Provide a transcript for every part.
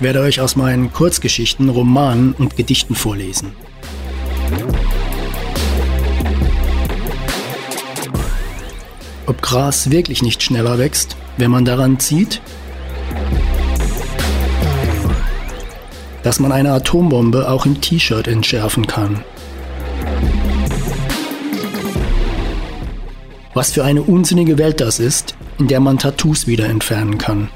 Ich werde euch aus meinen Kurzgeschichten, Romanen und Gedichten vorlesen. Ob Gras wirklich nicht schneller wächst, wenn man daran zieht? Dass man eine Atombombe auch im T-Shirt entschärfen kann. Was für eine unsinnige Welt das ist, in der man Tattoos wieder entfernen kann.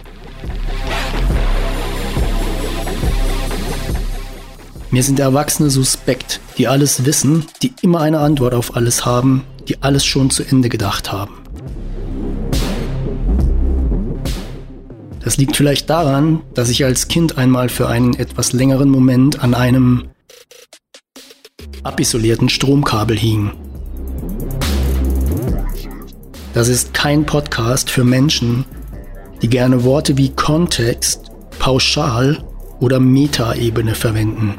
Mir sind Erwachsene suspekt, die alles wissen, die immer eine Antwort auf alles haben, die alles schon zu Ende gedacht haben. Das liegt vielleicht daran, dass ich als Kind einmal für einen etwas längeren Moment an einem abisolierten Stromkabel hing. Das ist kein Podcast für Menschen, die gerne Worte wie Kontext, Pauschal oder Metaebene verwenden.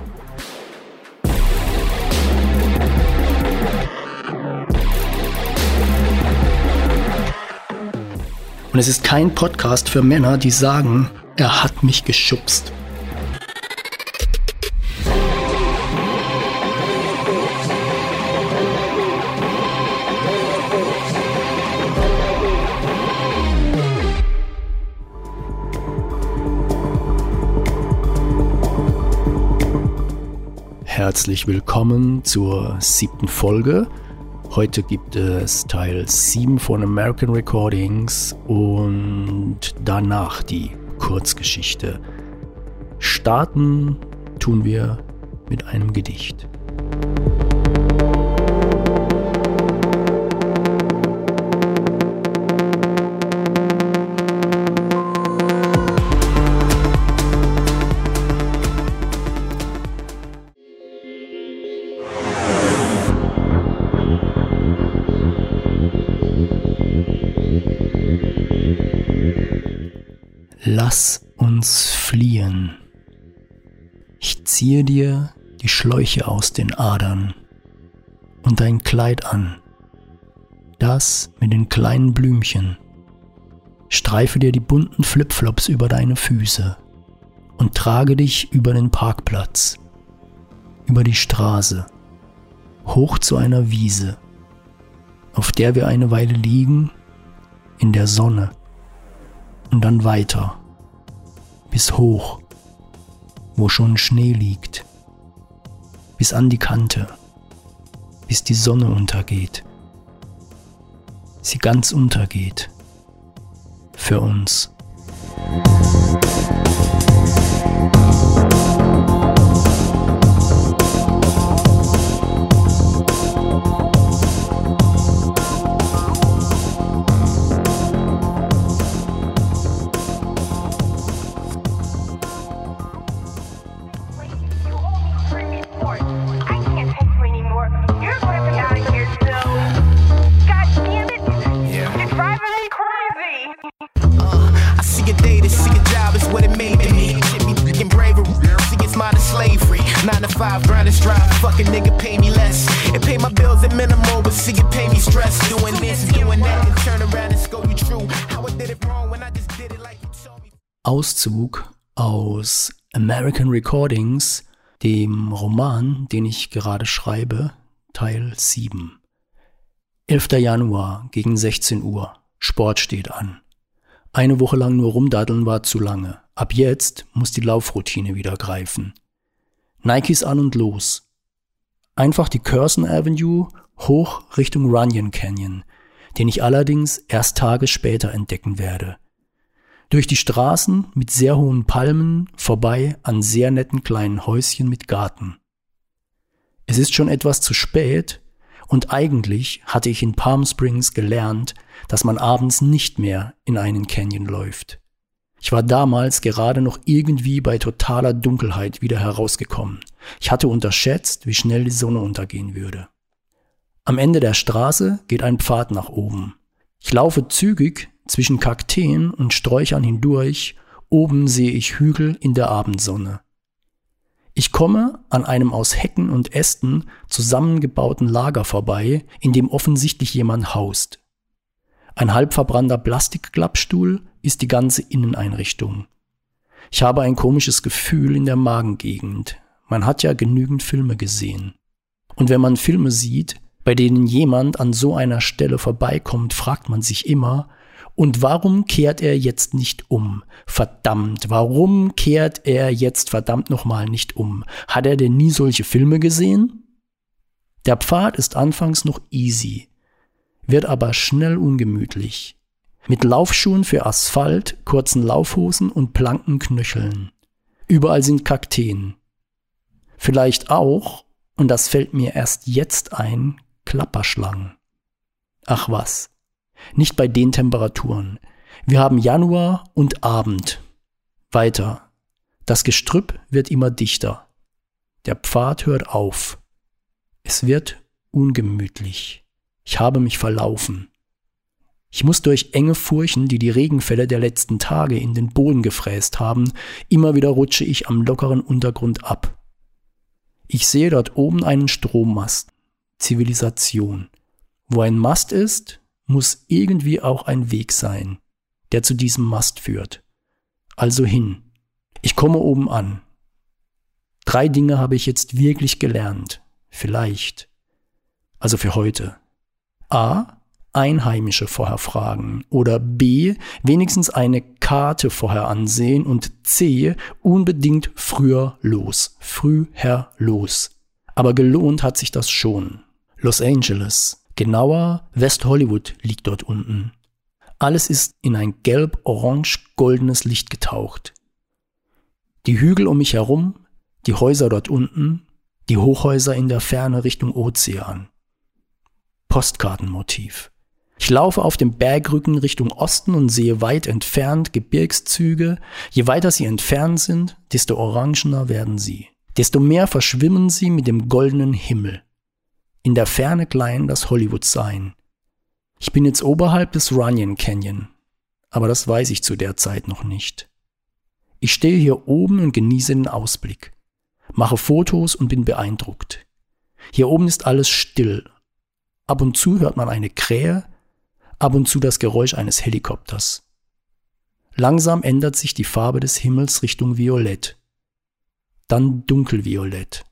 Und es ist kein Podcast für Männer, die sagen, er hat mich geschubst. Herzlich willkommen zur siebten Folge Heute gibt es Teil 7 von American Recordings und danach die Kurzgeschichte. Starten tun wir mit einem Gedicht. Uns fliehen. Ich ziehe dir die Schläuche aus den Adern und dein Kleid an, das mit den kleinen Blümchen. Streife dir die bunten Flipflops über deine Füße und trage dich über den Parkplatz, über die Straße, hoch zu einer Wiese, auf der wir eine Weile liegen, in der Sonne und dann weiter bis hoch, wo schon Schnee liegt, bis an die Kante, bis die Sonne untergeht, sie ganz untergeht für uns. Auszug aus American Recordings, dem Roman, den ich gerade schreibe, Teil 7. 11. Januar gegen 16 Uhr. Sport steht an. Eine Woche lang nur rumdaddeln war zu lange. Ab jetzt muss die Laufroutine wieder greifen. Nikes an und los. Einfach die Curson Avenue hoch Richtung Runyon Canyon, den ich allerdings erst Tage später entdecken werde. Durch die Straßen mit sehr hohen Palmen vorbei an sehr netten kleinen Häuschen mit Garten. Es ist schon etwas zu spät und eigentlich hatte ich in Palm Springs gelernt, dass man abends nicht mehr in einen Canyon läuft. Ich war damals gerade noch irgendwie bei totaler Dunkelheit wieder herausgekommen. Ich hatte unterschätzt, wie schnell die Sonne untergehen würde. Am Ende der Straße geht ein Pfad nach oben. Ich laufe zügig zwischen Kakteen und Sträuchern hindurch, oben sehe ich Hügel in der Abendsonne. Ich komme an einem aus Hecken und Ästen zusammengebauten Lager vorbei, in dem offensichtlich jemand haust. Ein halb verbrannter Plastikklappstuhl ist die ganze Inneneinrichtung. Ich habe ein komisches Gefühl in der Magengegend. Man hat ja genügend Filme gesehen. Und wenn man Filme sieht, bei denen jemand an so einer Stelle vorbeikommt, fragt man sich immer, und warum kehrt er jetzt nicht um? Verdammt, warum kehrt er jetzt verdammt nochmal nicht um? Hat er denn nie solche Filme gesehen? Der Pfad ist anfangs noch easy, wird aber schnell ungemütlich. Mit Laufschuhen für Asphalt, kurzen Laufhosen und blanken Knöcheln. Überall sind Kakteen. Vielleicht auch, und das fällt mir erst jetzt ein, Klapperschlangen. Ach was. Nicht bei den Temperaturen. Wir haben Januar und Abend. Weiter. Das Gestrüpp wird immer dichter. Der Pfad hört auf. Es wird ungemütlich. Ich habe mich verlaufen. Ich muss durch enge Furchen, die die Regenfälle der letzten Tage in den Boden gefräst haben, immer wieder rutsche ich am lockeren Untergrund ab. Ich sehe dort oben einen Strommast. Zivilisation. Wo ein Mast ist, muss irgendwie auch ein Weg sein, der zu diesem Mast führt. Also hin. Ich komme oben an. Drei Dinge habe ich jetzt wirklich gelernt. Vielleicht. Also für heute. A. Einheimische vorher fragen. Oder B. Wenigstens eine Karte vorher ansehen. Und C. Unbedingt früher los. Früher los. Aber gelohnt hat sich das schon. Los Angeles. Genauer, West Hollywood liegt dort unten. Alles ist in ein gelb-orange-goldenes Licht getaucht. Die Hügel um mich herum, die Häuser dort unten, die Hochhäuser in der Ferne Richtung Ozean. Postkartenmotiv. Ich laufe auf dem Bergrücken Richtung Osten und sehe weit entfernt Gebirgszüge. Je weiter sie entfernt sind, desto orangener werden sie. Desto mehr verschwimmen sie mit dem goldenen Himmel in der Ferne klein das Hollywood sein. Ich bin jetzt oberhalb des Runyon Canyon, aber das weiß ich zu der Zeit noch nicht. Ich stehe hier oben und genieße den Ausblick, mache Fotos und bin beeindruckt. Hier oben ist alles still. Ab und zu hört man eine Krähe, ab und zu das Geräusch eines Helikopters. Langsam ändert sich die Farbe des Himmels Richtung Violett, dann dunkelviolett,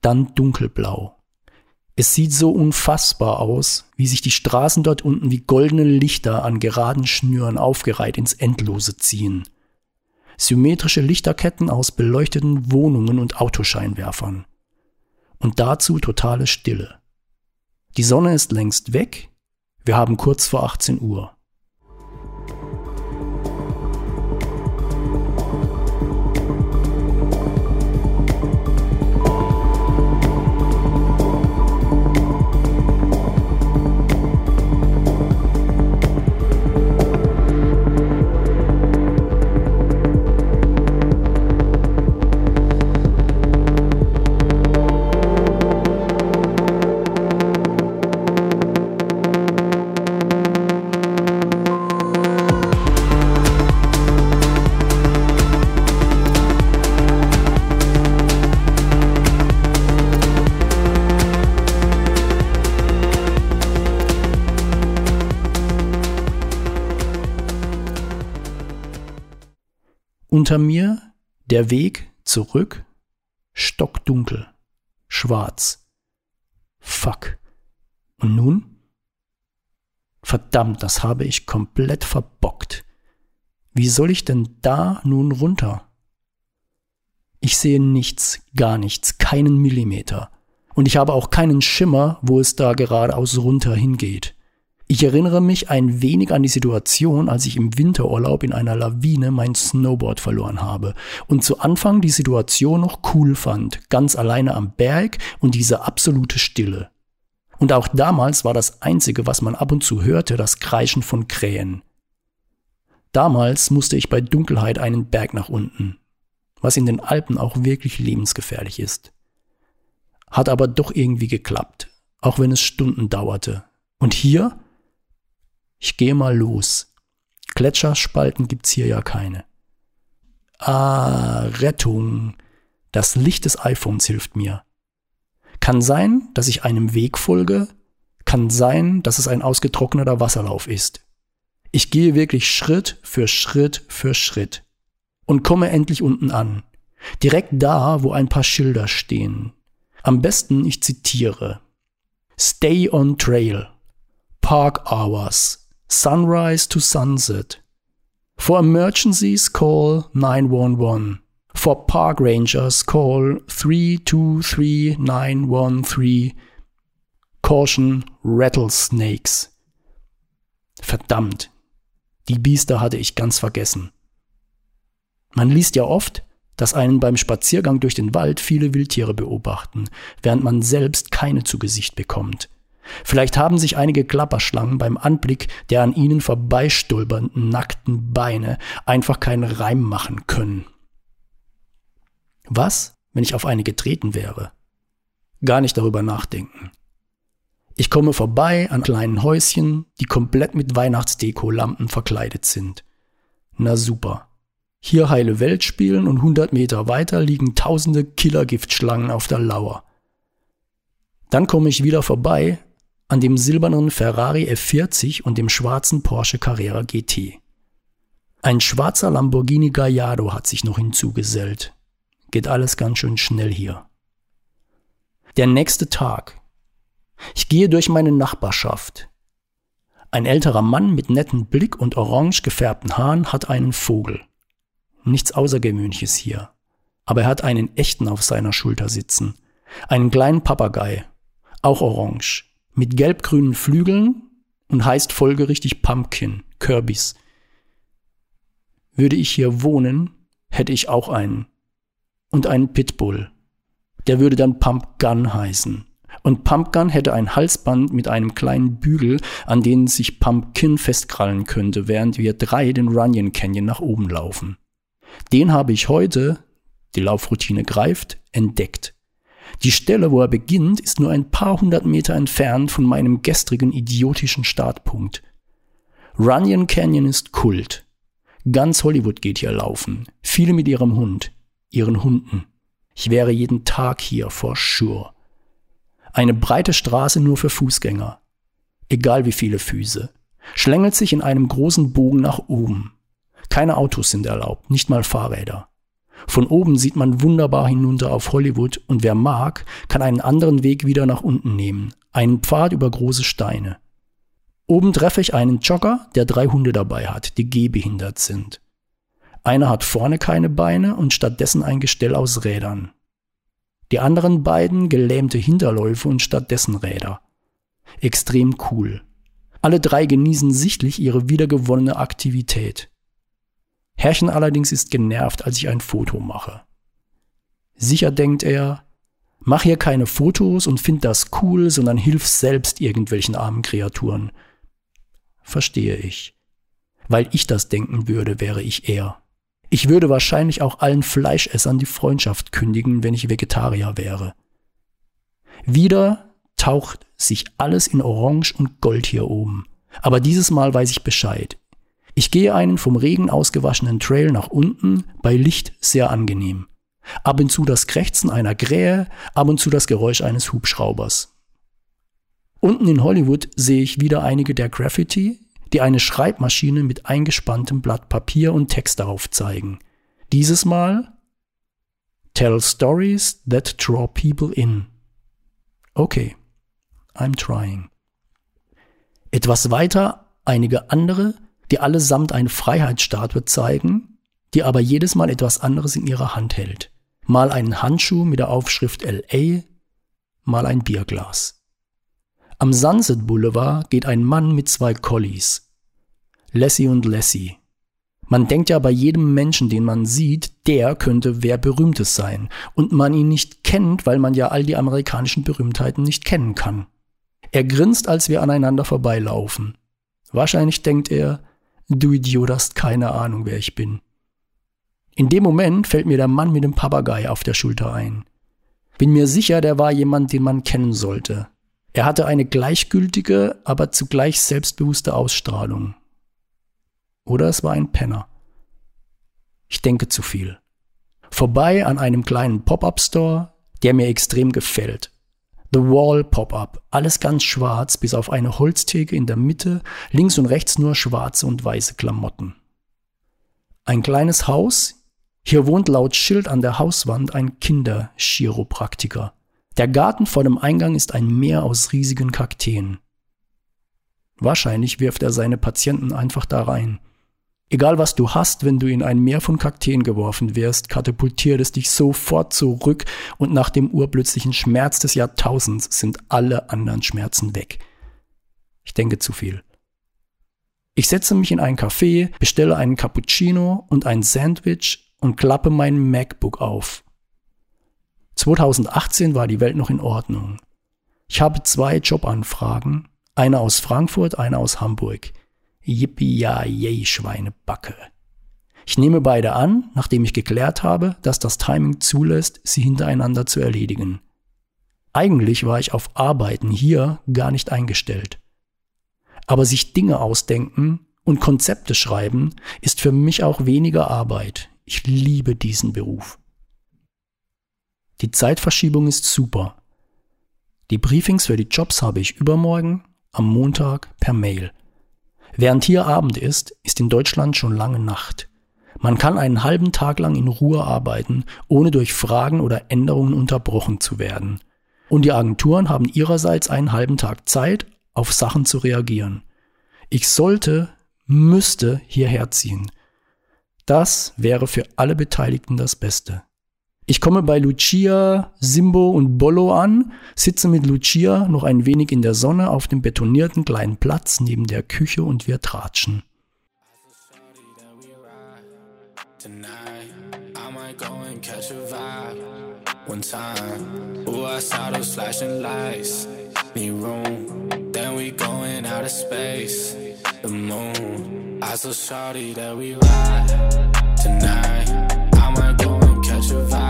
dann dunkelblau. Es sieht so unfassbar aus, wie sich die Straßen dort unten wie goldene Lichter an geraden Schnüren aufgereiht ins Endlose ziehen. Symmetrische Lichterketten aus beleuchteten Wohnungen und Autoscheinwerfern. Und dazu totale Stille. Die Sonne ist längst weg, wir haben kurz vor 18 Uhr. Unter mir der Weg zurück, stockdunkel, schwarz. Fuck. Und nun? Verdammt, das habe ich komplett verbockt. Wie soll ich denn da nun runter? Ich sehe nichts, gar nichts, keinen Millimeter. Und ich habe auch keinen Schimmer, wo es da geradeaus runter hingeht. Ich erinnere mich ein wenig an die Situation, als ich im Winterurlaub in einer Lawine mein Snowboard verloren habe und zu Anfang die Situation noch cool fand, ganz alleine am Berg und diese absolute Stille. Und auch damals war das Einzige, was man ab und zu hörte, das Kreischen von Krähen. Damals musste ich bei Dunkelheit einen Berg nach unten, was in den Alpen auch wirklich lebensgefährlich ist. Hat aber doch irgendwie geklappt, auch wenn es Stunden dauerte. Und hier ich gehe mal los. Gletscherspalten gibt's hier ja keine. Ah, Rettung. Das Licht des iPhones hilft mir. Kann sein, dass ich einem Weg folge, kann sein, dass es ein ausgetrockneter Wasserlauf ist. Ich gehe wirklich Schritt für Schritt für Schritt. und komme endlich unten an. Direkt da, wo ein paar Schilder stehen. Am besten, ich zitiere. Stay on trail. Park hours. Sunrise to sunset. For emergencies, call 911. For park rangers, call 323913. Caution, rattlesnakes. Verdammt, die Biester hatte ich ganz vergessen. Man liest ja oft, dass einen beim Spaziergang durch den Wald viele Wildtiere beobachten, während man selbst keine zu Gesicht bekommt. Vielleicht haben sich einige Klapperschlangen beim Anblick der an ihnen vorbeistulpernden nackten Beine einfach keinen Reim machen können. Was, wenn ich auf eine getreten wäre? Gar nicht darüber nachdenken. Ich komme vorbei an kleinen Häuschen, die komplett mit Weihnachtsdeko-Lampen verkleidet sind. Na super. Hier heile Welt spielen und 100 Meter weiter liegen tausende Killergiftschlangen auf der Lauer. Dann komme ich wieder vorbei an dem silbernen Ferrari F40 und dem schwarzen Porsche Carrera GT. Ein schwarzer Lamborghini Gallardo hat sich noch hinzugesellt. Geht alles ganz schön schnell hier. Der nächste Tag. Ich gehe durch meine Nachbarschaft. Ein älterer Mann mit nettem Blick und orange gefärbten Haaren hat einen Vogel. Nichts Außergewöhnliches hier. Aber er hat einen echten auf seiner Schulter sitzen. Einen kleinen Papagei. Auch orange. Mit gelb-grünen Flügeln und heißt folgerichtig Pumpkin, Kirbys. Würde ich hier wohnen, hätte ich auch einen. Und einen Pitbull. Der würde dann Pumpgun heißen. Und Pumpgun hätte ein Halsband mit einem kleinen Bügel, an den sich Pumpkin festkrallen könnte, während wir drei den Runyon Canyon nach oben laufen. Den habe ich heute, die Laufroutine greift, entdeckt. Die Stelle, wo er beginnt, ist nur ein paar hundert Meter entfernt von meinem gestrigen idiotischen Startpunkt. Runyon Canyon ist Kult. Ganz Hollywood geht hier laufen. Viele mit ihrem Hund, ihren Hunden. Ich wäre jeden Tag hier, for sure. Eine breite Straße nur für Fußgänger. Egal wie viele Füße. Schlängelt sich in einem großen Bogen nach oben. Keine Autos sind erlaubt, nicht mal Fahrräder. Von oben sieht man wunderbar hinunter auf Hollywood und wer mag, kann einen anderen Weg wieder nach unten nehmen, einen Pfad über große Steine. Oben treffe ich einen Jogger, der drei Hunde dabei hat, die gehbehindert sind. Einer hat vorne keine Beine und stattdessen ein Gestell aus Rädern. Die anderen beiden gelähmte Hinterläufe und stattdessen Räder. Extrem cool. Alle drei genießen sichtlich ihre wiedergewonnene Aktivität. Herrchen allerdings ist genervt, als ich ein Foto mache. Sicher denkt er, mach hier keine Fotos und find das cool, sondern hilf selbst irgendwelchen armen Kreaturen. Verstehe ich. Weil ich das denken würde, wäre ich er. Ich würde wahrscheinlich auch allen Fleischessern die Freundschaft kündigen, wenn ich Vegetarier wäre. Wieder taucht sich alles in Orange und Gold hier oben. Aber dieses Mal weiß ich Bescheid. Ich gehe einen vom Regen ausgewaschenen Trail nach unten, bei Licht sehr angenehm. Ab und zu das Krächzen einer Krähe, ab und zu das Geräusch eines Hubschraubers. Unten in Hollywood sehe ich wieder einige der Graffiti, die eine Schreibmaschine mit eingespanntem Blatt Papier und Text darauf zeigen. Dieses Mal Tell stories that draw people in. Okay, I'm trying. Etwas weiter einige andere, die allesamt eine Freiheitsstatue zeigen, die aber jedes Mal etwas anderes in ihrer Hand hält. Mal einen Handschuh mit der Aufschrift LA, mal ein Bierglas. Am Sunset Boulevard geht ein Mann mit zwei Collies. Lassie und Lassie. Man denkt ja bei jedem Menschen, den man sieht, der könnte wer Berühmtes sein. Und man ihn nicht kennt, weil man ja all die amerikanischen Berühmtheiten nicht kennen kann. Er grinst, als wir aneinander vorbeilaufen. Wahrscheinlich denkt er, Du Idiot hast keine Ahnung, wer ich bin. In dem Moment fällt mir der Mann mit dem Papagei auf der Schulter ein. Bin mir sicher, der war jemand, den man kennen sollte. Er hatte eine gleichgültige, aber zugleich selbstbewusste Ausstrahlung. Oder es war ein Penner. Ich denke zu viel. Vorbei an einem kleinen Pop-up-Store, der mir extrem gefällt. The Wall Pop-up. Alles ganz schwarz, bis auf eine Holztheke in der Mitte, links und rechts nur schwarze und weiße Klamotten. Ein kleines Haus, Hier wohnt laut Schild an der Hauswand ein Kinderchiropraktiker. Der Garten vor dem Eingang ist ein Meer aus riesigen Kakteen. Wahrscheinlich wirft er seine Patienten einfach da rein. Egal was du hast, wenn du in ein Meer von Kakteen geworfen wirst, katapultiert es dich sofort zurück und nach dem urplötzlichen Schmerz des Jahrtausends sind alle anderen Schmerzen weg. Ich denke zu viel. Ich setze mich in ein Café, bestelle einen Cappuccino und ein Sandwich und klappe mein MacBook auf. 2018 war die Welt noch in Ordnung. Ich habe zwei Jobanfragen, eine aus Frankfurt, eine aus Hamburg. Yippie ja yay Schweinebacke. Ich nehme beide an, nachdem ich geklärt habe, dass das Timing zulässt, sie hintereinander zu erledigen. Eigentlich war ich auf Arbeiten hier gar nicht eingestellt. Aber sich Dinge ausdenken und Konzepte schreiben ist für mich auch weniger Arbeit. Ich liebe diesen Beruf. Die Zeitverschiebung ist super. Die Briefings für die Jobs habe ich übermorgen, am Montag per Mail. Während hier Abend ist, ist in Deutschland schon lange Nacht. Man kann einen halben Tag lang in Ruhe arbeiten, ohne durch Fragen oder Änderungen unterbrochen zu werden. Und die Agenturen haben ihrerseits einen halben Tag Zeit, auf Sachen zu reagieren. Ich sollte, müsste hierher ziehen. Das wäre für alle Beteiligten das Beste. Ich komme bei Lucia, Simbo und Bollo an, sitze mit Lucia noch ein wenig in der Sonne auf dem betonierten kleinen Platz neben der Küche und wir tratschen. Tonight. I might go and catch a vibe.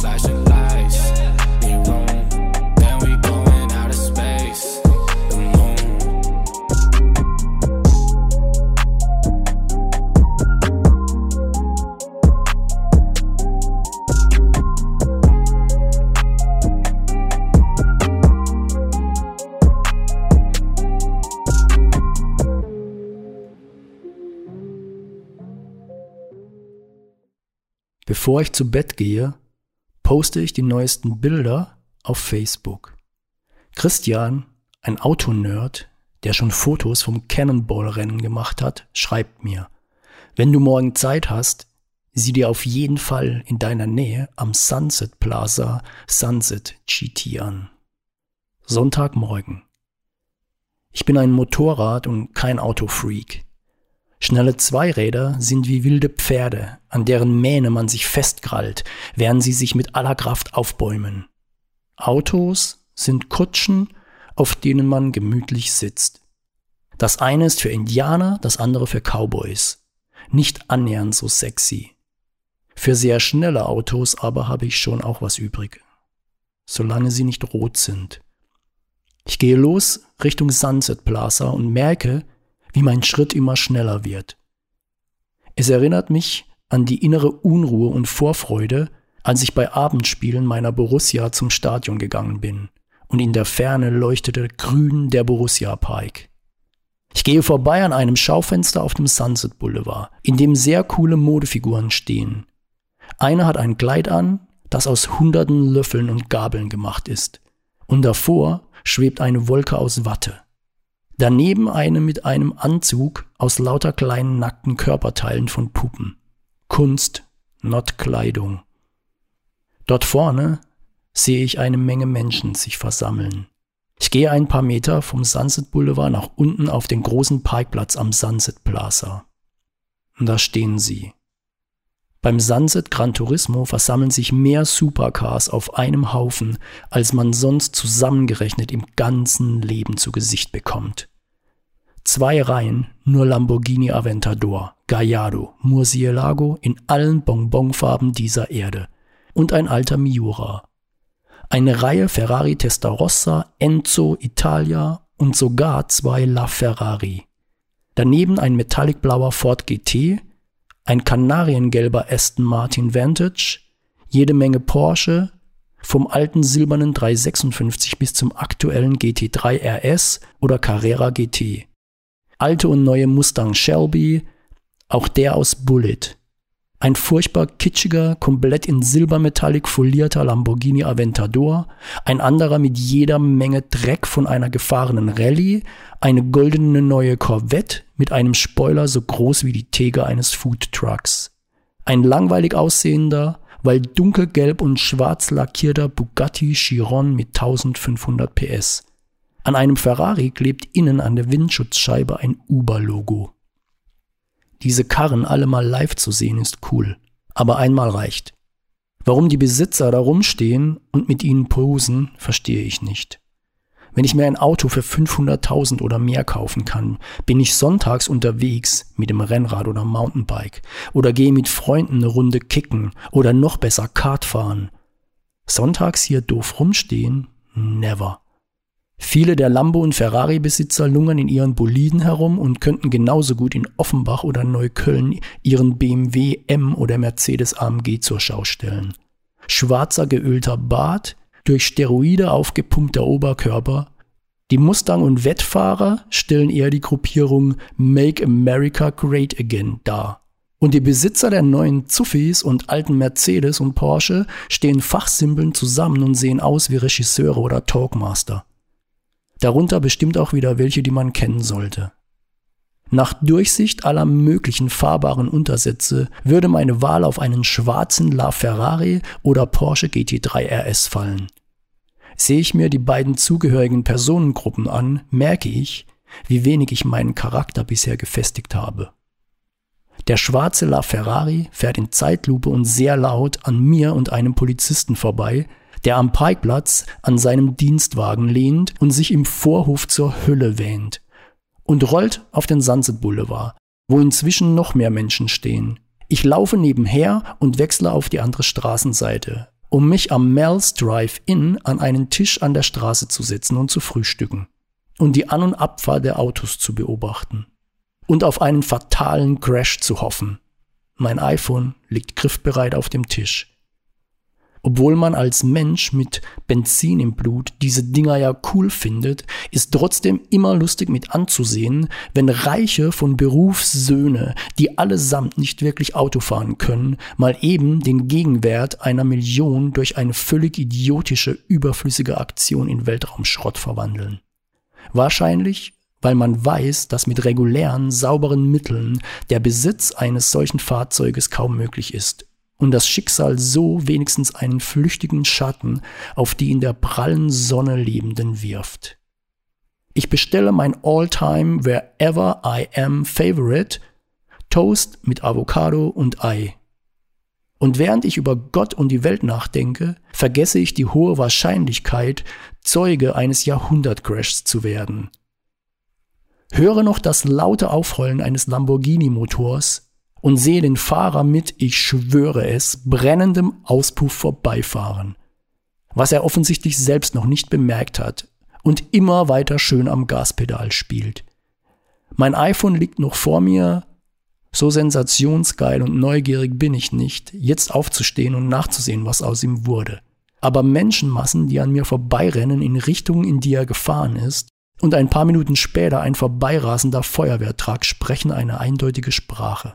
Flashing lights. Bevor ich zu Bett gehe, poste ich die neuesten Bilder auf Facebook. Christian, ein Autonerd, der schon Fotos vom Cannonball-Rennen gemacht hat, schreibt mir, wenn du morgen Zeit hast, sieh dir auf jeden Fall in deiner Nähe am Sunset Plaza Sunset GT an. Sonntagmorgen. Ich bin ein Motorrad und kein Autofreak. Schnelle Zweiräder sind wie wilde Pferde, an deren Mähne man sich festkrallt, während sie sich mit aller Kraft aufbäumen. Autos sind Kutschen, auf denen man gemütlich sitzt. Das eine ist für Indianer, das andere für Cowboys. Nicht annähernd so sexy. Für sehr schnelle Autos aber habe ich schon auch was übrig. Solange sie nicht rot sind. Ich gehe los Richtung Sunset Plaza und merke, wie mein Schritt immer schneller wird. Es erinnert mich an die innere Unruhe und Vorfreude, als ich bei Abendspielen meiner Borussia zum Stadion gegangen bin und in der Ferne leuchtete grün der Borussia Pike. Ich gehe vorbei an einem Schaufenster auf dem Sunset Boulevard, in dem sehr coole Modefiguren stehen. Eine hat ein Kleid an, das aus hunderten Löffeln und Gabeln gemacht ist, und davor schwebt eine Wolke aus Watte. Daneben eine mit einem Anzug aus lauter kleinen nackten Körperteilen von Puppen. Kunst, not Kleidung. Dort vorne sehe ich eine Menge Menschen sich versammeln. Ich gehe ein paar Meter vom Sunset Boulevard nach unten auf den großen Parkplatz am Sunset Plaza. Und da stehen sie. Beim Sunset Gran Turismo versammeln sich mehr Supercars auf einem Haufen, als man sonst zusammengerechnet im ganzen Leben zu Gesicht bekommt. Zwei Reihen, nur Lamborghini Aventador, Gallardo, Murcielago in allen Bonbonfarben dieser Erde und ein alter Miura. Eine Reihe Ferrari Testarossa, Enzo, Italia und sogar zwei LaFerrari. Daneben ein metallicblauer Ford GT, ein kanariengelber Aston Martin Vantage, jede Menge Porsche, vom alten silbernen 356 bis zum aktuellen GT3 RS oder Carrera GT. Alte und neue Mustang Shelby, auch der aus Bullet. Ein furchtbar kitschiger, komplett in Silbermetallic folierter Lamborghini Aventador, ein anderer mit jeder Menge Dreck von einer gefahrenen Rallye, eine goldene neue Corvette mit einem Spoiler so groß wie die Theke eines Foodtrucks. Ein langweilig aussehender, weil dunkelgelb und schwarz lackierter Bugatti Chiron mit 1500 PS. An einem Ferrari klebt innen an der Windschutzscheibe ein Uber-Logo. Diese Karren alle mal live zu sehen ist cool, aber einmal reicht. Warum die Besitzer da rumstehen und mit ihnen posen, verstehe ich nicht. Wenn ich mir ein Auto für 500.000 oder mehr kaufen kann, bin ich sonntags unterwegs mit dem Rennrad oder Mountainbike oder gehe mit Freunden eine Runde kicken oder noch besser Kart fahren. Sonntags hier doof rumstehen? Never. Viele der Lambo- und Ferrari-Besitzer lungern in ihren Boliden herum und könnten genauso gut in Offenbach oder Neukölln ihren BMW M oder Mercedes AMG zur Schau stellen. Schwarzer geölter Bart, durch Steroide aufgepumpter Oberkörper. Die Mustang- und Wettfahrer stellen eher die Gruppierung Make America Great Again dar. Und die Besitzer der neuen Zuffis und alten Mercedes und Porsche stehen fachsimpeln zusammen und sehen aus wie Regisseure oder Talkmaster. Darunter bestimmt auch wieder welche, die man kennen sollte. Nach Durchsicht aller möglichen fahrbaren Untersätze würde meine Wahl auf einen schwarzen LaFerrari oder Porsche GT3 RS fallen. Sehe ich mir die beiden zugehörigen Personengruppen an, merke ich, wie wenig ich meinen Charakter bisher gefestigt habe. Der schwarze LaFerrari fährt in Zeitlupe und sehr laut an mir und einem Polizisten vorbei, der am Parkplatz an seinem Dienstwagen lehnt und sich im Vorhof zur Hölle wähnt und rollt auf den Sunset Boulevard, wo inzwischen noch mehr Menschen stehen. Ich laufe nebenher und wechsle auf die andere Straßenseite, um mich am Mel's Drive-In an einen Tisch an der Straße zu setzen und zu frühstücken und die An- und Abfahrt der Autos zu beobachten und auf einen fatalen Crash zu hoffen. Mein iPhone liegt griffbereit auf dem Tisch obwohl man als Mensch mit Benzin im Blut diese Dinger ja cool findet, ist trotzdem immer lustig mit anzusehen, wenn Reiche von Berufssöhne, die allesamt nicht wirklich Auto fahren können, mal eben den Gegenwert einer Million durch eine völlig idiotische, überflüssige Aktion in Weltraumschrott verwandeln. Wahrscheinlich weil man weiß, dass mit regulären, sauberen Mitteln der Besitz eines solchen Fahrzeuges kaum möglich ist und das Schicksal so wenigstens einen flüchtigen Schatten auf die in der prallen Sonne Lebenden wirft. Ich bestelle mein All-Time Wherever I Am Favorite Toast mit Avocado und Ei. Und während ich über Gott und die Welt nachdenke, vergesse ich die hohe Wahrscheinlichkeit, Zeuge eines Jahrhundertcrashs zu werden. Höre noch das laute Aufheulen eines Lamborghini-Motors, und sehe den Fahrer mit, ich schwöre es, brennendem Auspuff vorbeifahren, was er offensichtlich selbst noch nicht bemerkt hat und immer weiter schön am Gaspedal spielt. Mein iPhone liegt noch vor mir, so sensationsgeil und neugierig bin ich nicht, jetzt aufzustehen und nachzusehen, was aus ihm wurde. Aber Menschenmassen, die an mir vorbeirennen in Richtungen, in die er gefahren ist, und ein paar Minuten später ein vorbeirasender Feuerwehrtrag sprechen eine eindeutige Sprache.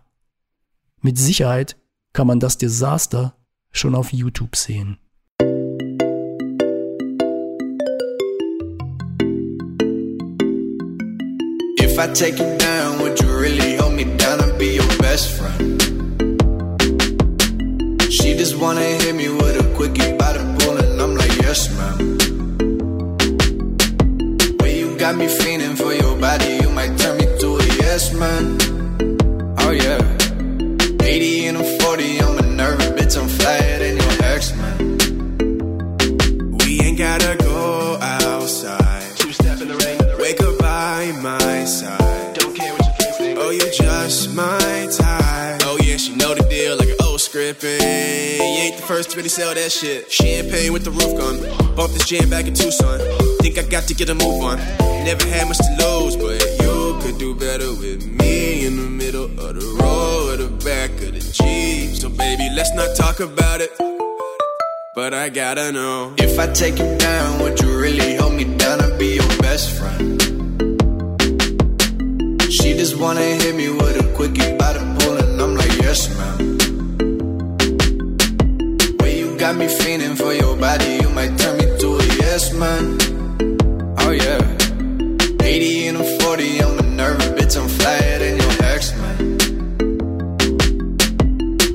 Mit Sicherheit kann man das Desaster schon auf YouTube sehen. If I take you down, would you really hold me down and be your best friend? She just wanna hit me with a quickie by the pool and I'm like, yes, ma'am. Way you got me feeling for your body, you might turn me to a yes, man. To really sell that shit. Champagne with the roof gun. Bump this jam back in Tucson. Think I got to get a move on. Never had much to lose, but you could do better with me in the middle of the road, or the back of the Jeep. So baby, let's not talk about it. But I gotta know if I take you down, would you really hold me down and be your best friend? She just wanna hit me with a quickie by the pool and I'm like, yes, you got me feeling for your body, you might turn me to a yes man. Oh yeah. 80 and I'm 40, I'm a nervous bitch, I'm flyer than your ex man.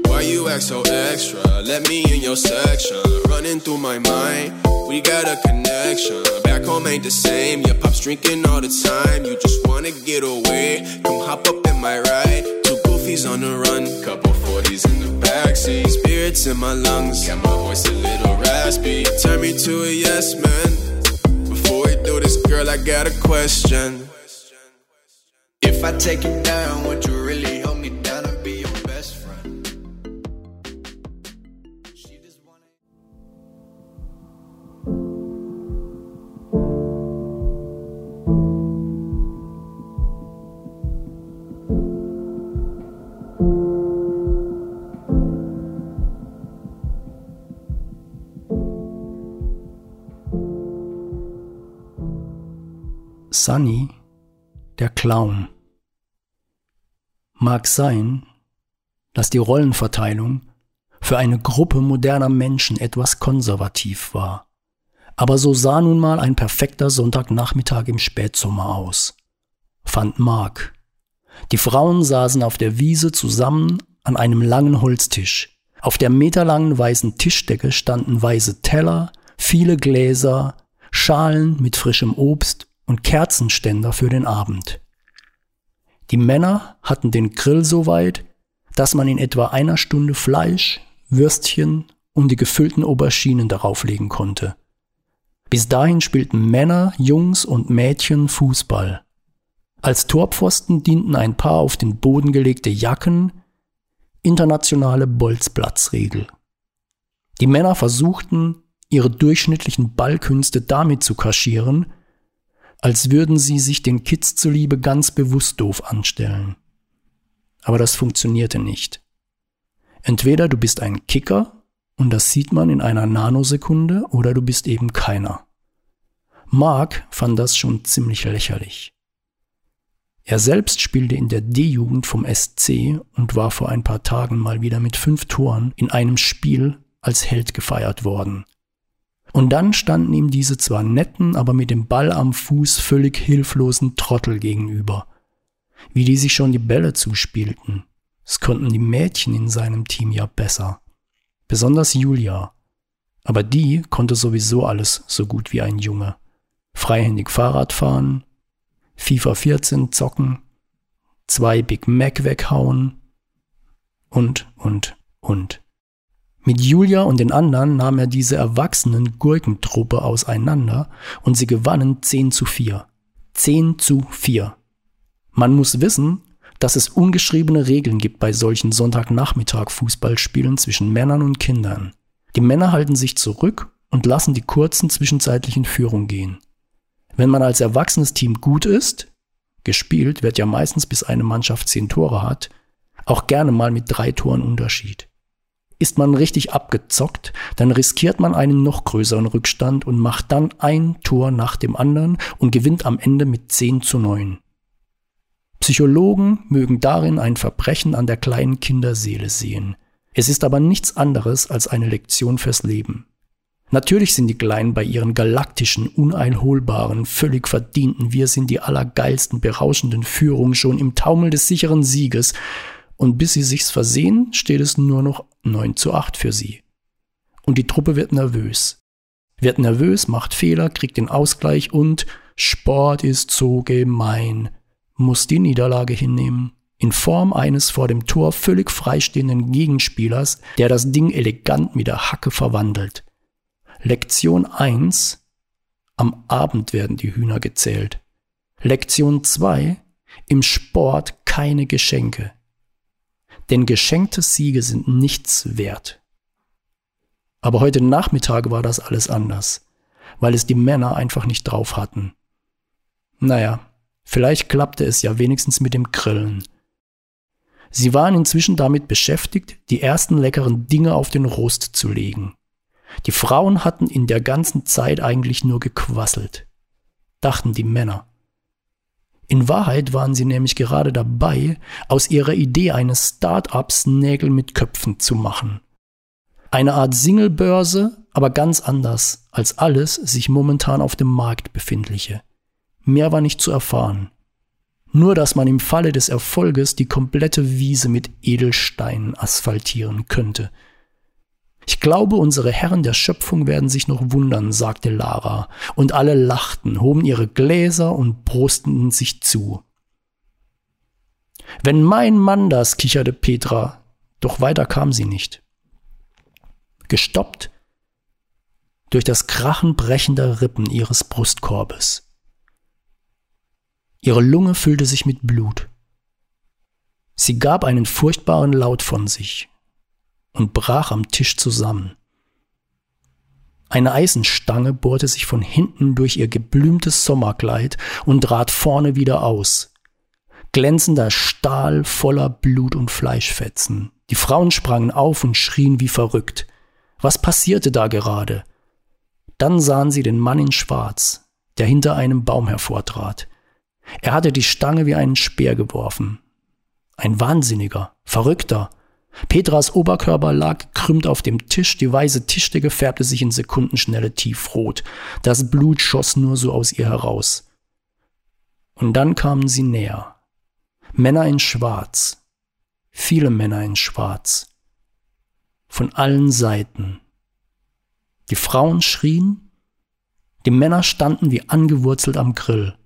Why you act so extra? Let me in your section. Running through my mind, we got a connection. Back home ain't the same. Your pop's drinking all the time. You just wanna get away. Come hop up in my ride. Goofies on the run, couple 40s in the backseat. Spirits in my lungs, got my voice a little raspy. Turn me to a yes man. Before we do this, girl, I got a question. If I take you down, would you really Sunny, der Clown. Mag sein, dass die Rollenverteilung für eine Gruppe moderner Menschen etwas konservativ war. Aber so sah nun mal ein perfekter Sonntagnachmittag im Spätsommer aus, fand Mark. Die Frauen saßen auf der Wiese zusammen an einem langen Holztisch. Auf der meterlangen weißen Tischdecke standen weiße Teller, viele Gläser, Schalen mit frischem Obst und Kerzenständer für den Abend. Die Männer hatten den Grill so weit, dass man in etwa einer Stunde Fleisch, Würstchen und die gefüllten Auberginen darauflegen konnte. Bis dahin spielten Männer, Jungs und Mädchen Fußball. Als Torpfosten dienten ein paar auf den Boden gelegte Jacken, internationale Bolzplatzregel. Die Männer versuchten, ihre durchschnittlichen Ballkünste damit zu kaschieren, als würden sie sich den Kids zuliebe ganz bewusst doof anstellen. Aber das funktionierte nicht. Entweder du bist ein Kicker, und das sieht man in einer Nanosekunde, oder du bist eben keiner. Mark fand das schon ziemlich lächerlich. Er selbst spielte in der D-Jugend vom SC und war vor ein paar Tagen mal wieder mit fünf Toren in einem Spiel als Held gefeiert worden. Und dann standen ihm diese zwar netten, aber mit dem Ball am Fuß völlig hilflosen Trottel gegenüber. Wie die sich schon die Bälle zuspielten. Das konnten die Mädchen in seinem Team ja besser. Besonders Julia. Aber die konnte sowieso alles so gut wie ein Junge. Freihändig Fahrrad fahren, FIFA 14 zocken, zwei Big Mac weghauen und, und, und. Mit Julia und den anderen nahm er diese erwachsenen Gurkentruppe auseinander und sie gewannen 10 zu 4. 10 zu 4. Man muss wissen, dass es ungeschriebene Regeln gibt bei solchen Sonntagnachmittag-Fußballspielen zwischen Männern und Kindern. Die Männer halten sich zurück und lassen die kurzen zwischenzeitlichen Führung gehen. Wenn man als erwachsenes Team gut ist, gespielt wird ja meistens bis eine Mannschaft zehn Tore hat, auch gerne mal mit drei Toren Unterschied. Ist man richtig abgezockt, dann riskiert man einen noch größeren Rückstand und macht dann ein Tor nach dem anderen und gewinnt am Ende mit 10 zu 9. Psychologen mögen darin ein Verbrechen an der kleinen Kinderseele sehen. Es ist aber nichts anderes als eine Lektion fürs Leben. Natürlich sind die Kleinen bei ihren galaktischen, uneinholbaren, völlig verdienten Wir sind die allergeilsten, berauschenden Führung schon im Taumel des sicheren Sieges und bis sie sich's versehen, steht es nur noch 9 zu 8 für sie. Und die Truppe wird nervös. Wird nervös, macht Fehler, kriegt den Ausgleich und Sport ist so gemein, muss die Niederlage hinnehmen. In Form eines vor dem Tor völlig freistehenden Gegenspielers, der das Ding elegant mit der Hacke verwandelt. Lektion 1. Am Abend werden die Hühner gezählt. Lektion 2. Im Sport keine Geschenke. Denn geschenkte Siege sind nichts wert. Aber heute Nachmittag war das alles anders, weil es die Männer einfach nicht drauf hatten. Naja, vielleicht klappte es ja wenigstens mit dem Grillen. Sie waren inzwischen damit beschäftigt, die ersten leckeren Dinge auf den Rost zu legen. Die Frauen hatten in der ganzen Zeit eigentlich nur gequasselt, dachten die Männer. In Wahrheit waren sie nämlich gerade dabei, aus ihrer Idee eines Start-ups Nägel mit Köpfen zu machen. Eine Art Singlebörse, aber ganz anders als alles sich momentan auf dem Markt befindliche. Mehr war nicht zu erfahren. Nur dass man im Falle des Erfolges die komplette Wiese mit Edelsteinen asphaltieren könnte. Glaube, unsere Herren der Schöpfung werden sich noch wundern, sagte Lara, und alle lachten, hoben ihre Gläser und brusteten sich zu. Wenn mein Mann das, kicherte Petra, doch weiter kam sie nicht. Gestoppt durch das Krachen brechender Rippen ihres Brustkorbes. Ihre Lunge füllte sich mit Blut. Sie gab einen furchtbaren Laut von sich und brach am Tisch zusammen. Eine Eisenstange bohrte sich von hinten durch ihr geblümtes Sommerkleid und trat vorne wieder aus. Glänzender Stahl voller Blut und Fleischfetzen. Die Frauen sprangen auf und schrien wie verrückt. Was passierte da gerade? Dann sahen sie den Mann in Schwarz, der hinter einem Baum hervortrat. Er hatte die Stange wie einen Speer geworfen. Ein Wahnsinniger, Verrückter. Petras Oberkörper lag gekrümmt auf dem Tisch, die weiße Tischdecke färbte sich in Sekundenschnelle tiefrot. Das Blut schoss nur so aus ihr heraus. Und dann kamen sie näher. Männer in Schwarz. Viele Männer in Schwarz. Von allen Seiten. Die Frauen schrien, die Männer standen wie angewurzelt am Grill.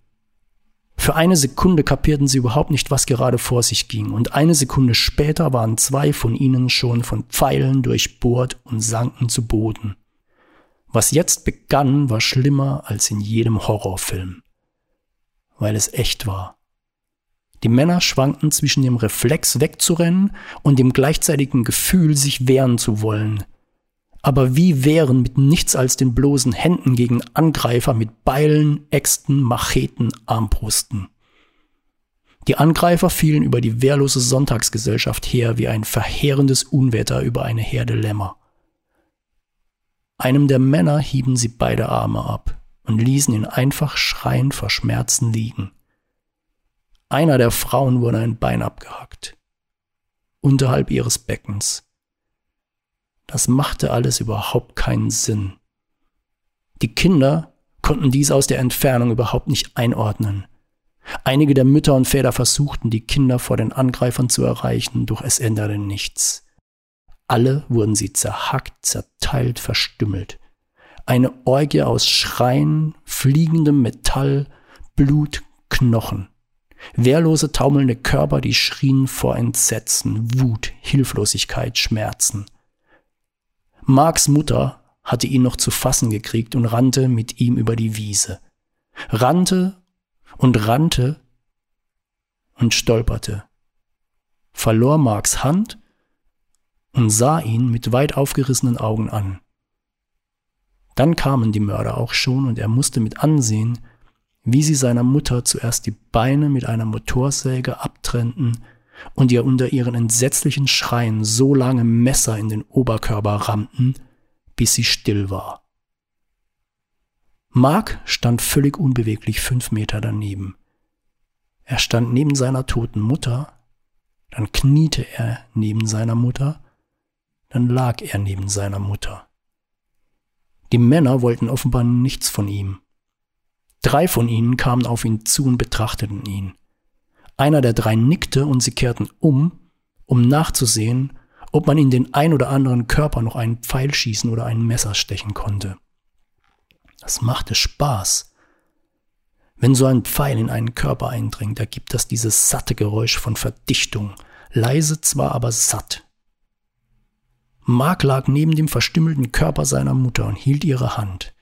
Für eine Sekunde kapierten sie überhaupt nicht, was gerade vor sich ging, und eine Sekunde später waren zwei von ihnen schon von Pfeilen durchbohrt und sanken zu Boden. Was jetzt begann, war schlimmer als in jedem Horrorfilm, weil es echt war. Die Männer schwankten zwischen dem Reflex wegzurennen und dem gleichzeitigen Gefühl, sich wehren zu wollen, aber wie wehren mit nichts als den bloßen Händen gegen Angreifer mit Beilen, Äxten, Macheten, Armbrusten. Die Angreifer fielen über die wehrlose Sonntagsgesellschaft her wie ein verheerendes Unwetter über eine Herde Lämmer. Einem der Männer hieben sie beide Arme ab und ließen ihn einfach schreiend vor Schmerzen liegen. Einer der Frauen wurde ein Bein abgehackt, unterhalb ihres Beckens. Das machte alles überhaupt keinen Sinn. Die Kinder konnten dies aus der Entfernung überhaupt nicht einordnen. Einige der Mütter und Väter versuchten, die Kinder vor den Angreifern zu erreichen, doch es änderte nichts. Alle wurden sie zerhackt, zerteilt, verstümmelt. Eine Orgie aus Schreien, fliegendem Metall, Blut, Knochen. Wehrlose, taumelnde Körper, die schrien vor Entsetzen, Wut, Hilflosigkeit, Schmerzen. Marks Mutter hatte ihn noch zu fassen gekriegt und rannte mit ihm über die Wiese. Rannte und rannte und stolperte, verlor Marks Hand und sah ihn mit weit aufgerissenen Augen an. Dann kamen die Mörder auch schon und er musste mit ansehen, wie sie seiner Mutter zuerst die Beine mit einer Motorsäge abtrennten und ihr unter ihren entsetzlichen Schreien so lange Messer in den Oberkörper rammten, bis sie still war. Mark stand völlig unbeweglich fünf Meter daneben. Er stand neben seiner toten Mutter, dann kniete er neben seiner Mutter, dann lag er neben seiner Mutter. Die Männer wollten offenbar nichts von ihm. Drei von ihnen kamen auf ihn zu und betrachteten ihn. Einer der drei nickte und sie kehrten um, um nachzusehen, ob man in den ein oder anderen Körper noch einen Pfeil schießen oder ein Messer stechen konnte. Das machte Spaß. Wenn so ein Pfeil in einen Körper eindringt, ergibt das dieses satte Geräusch von Verdichtung, leise zwar, aber satt. Mark lag neben dem verstümmelten Körper seiner Mutter und hielt ihre Hand.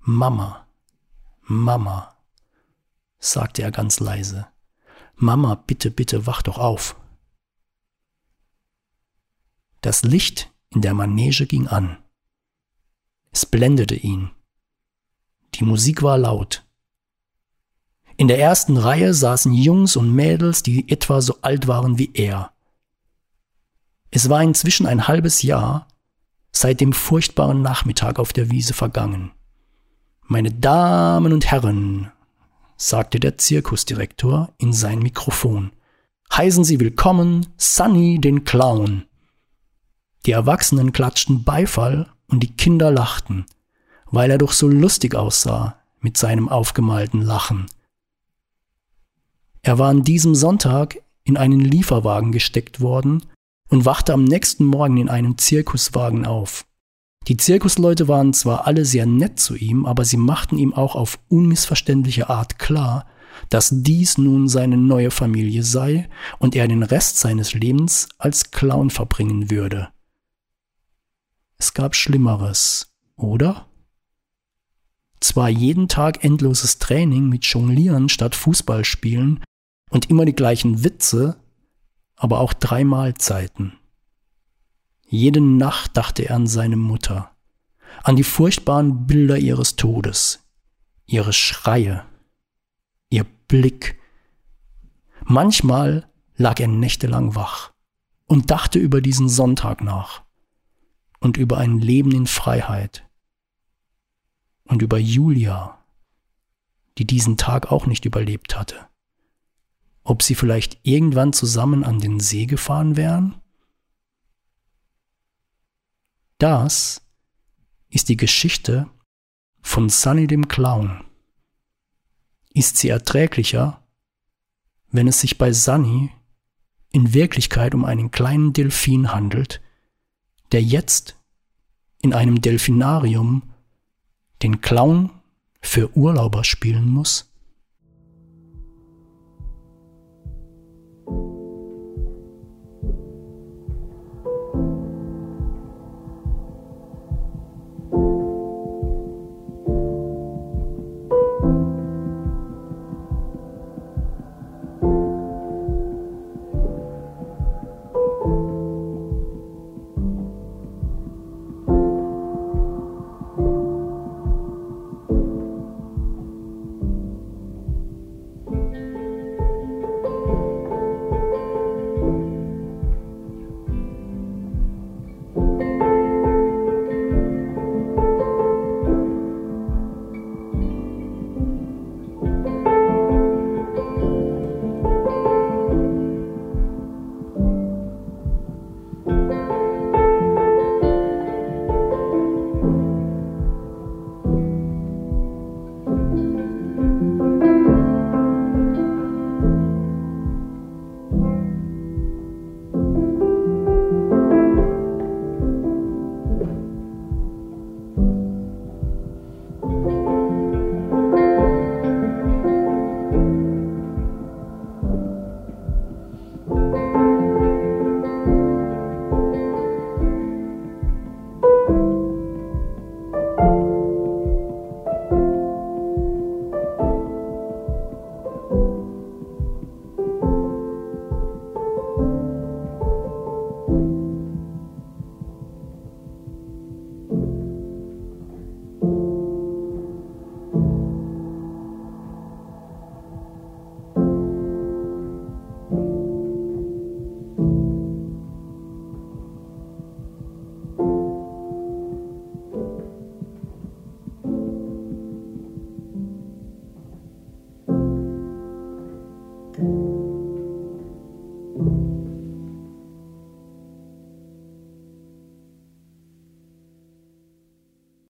Mama, Mama, sagte er ganz leise. Mama, bitte, bitte, wach doch auf. Das Licht in der Manege ging an. Es blendete ihn. Die Musik war laut. In der ersten Reihe saßen Jungs und Mädels, die etwa so alt waren wie er. Es war inzwischen ein halbes Jahr seit dem furchtbaren Nachmittag auf der Wiese vergangen. Meine Damen und Herren, sagte der Zirkusdirektor in sein Mikrofon. Heißen Sie willkommen Sunny den Clown. Die Erwachsenen klatschten Beifall und die Kinder lachten, weil er doch so lustig aussah mit seinem aufgemalten Lachen. Er war an diesem Sonntag in einen Lieferwagen gesteckt worden und wachte am nächsten Morgen in einem Zirkuswagen auf. Die Zirkusleute waren zwar alle sehr nett zu ihm, aber sie machten ihm auch auf unmissverständliche Art klar, dass dies nun seine neue Familie sei und er den Rest seines Lebens als Clown verbringen würde. Es gab Schlimmeres, oder? Zwar jeden Tag endloses Training mit Jonglieren statt Fußballspielen und immer die gleichen Witze, aber auch drei Mahlzeiten. Jede Nacht dachte er an seine Mutter, an die furchtbaren Bilder ihres Todes, ihre Schreie, ihr Blick. Manchmal lag er nächtelang wach und dachte über diesen Sonntag nach und über ein Leben in Freiheit und über Julia, die diesen Tag auch nicht überlebt hatte. Ob sie vielleicht irgendwann zusammen an den See gefahren wären? Das ist die Geschichte von Sunny dem Clown. Ist sie erträglicher, wenn es sich bei Sunny in Wirklichkeit um einen kleinen Delfin handelt, der jetzt in einem Delfinarium den Clown für Urlauber spielen muss?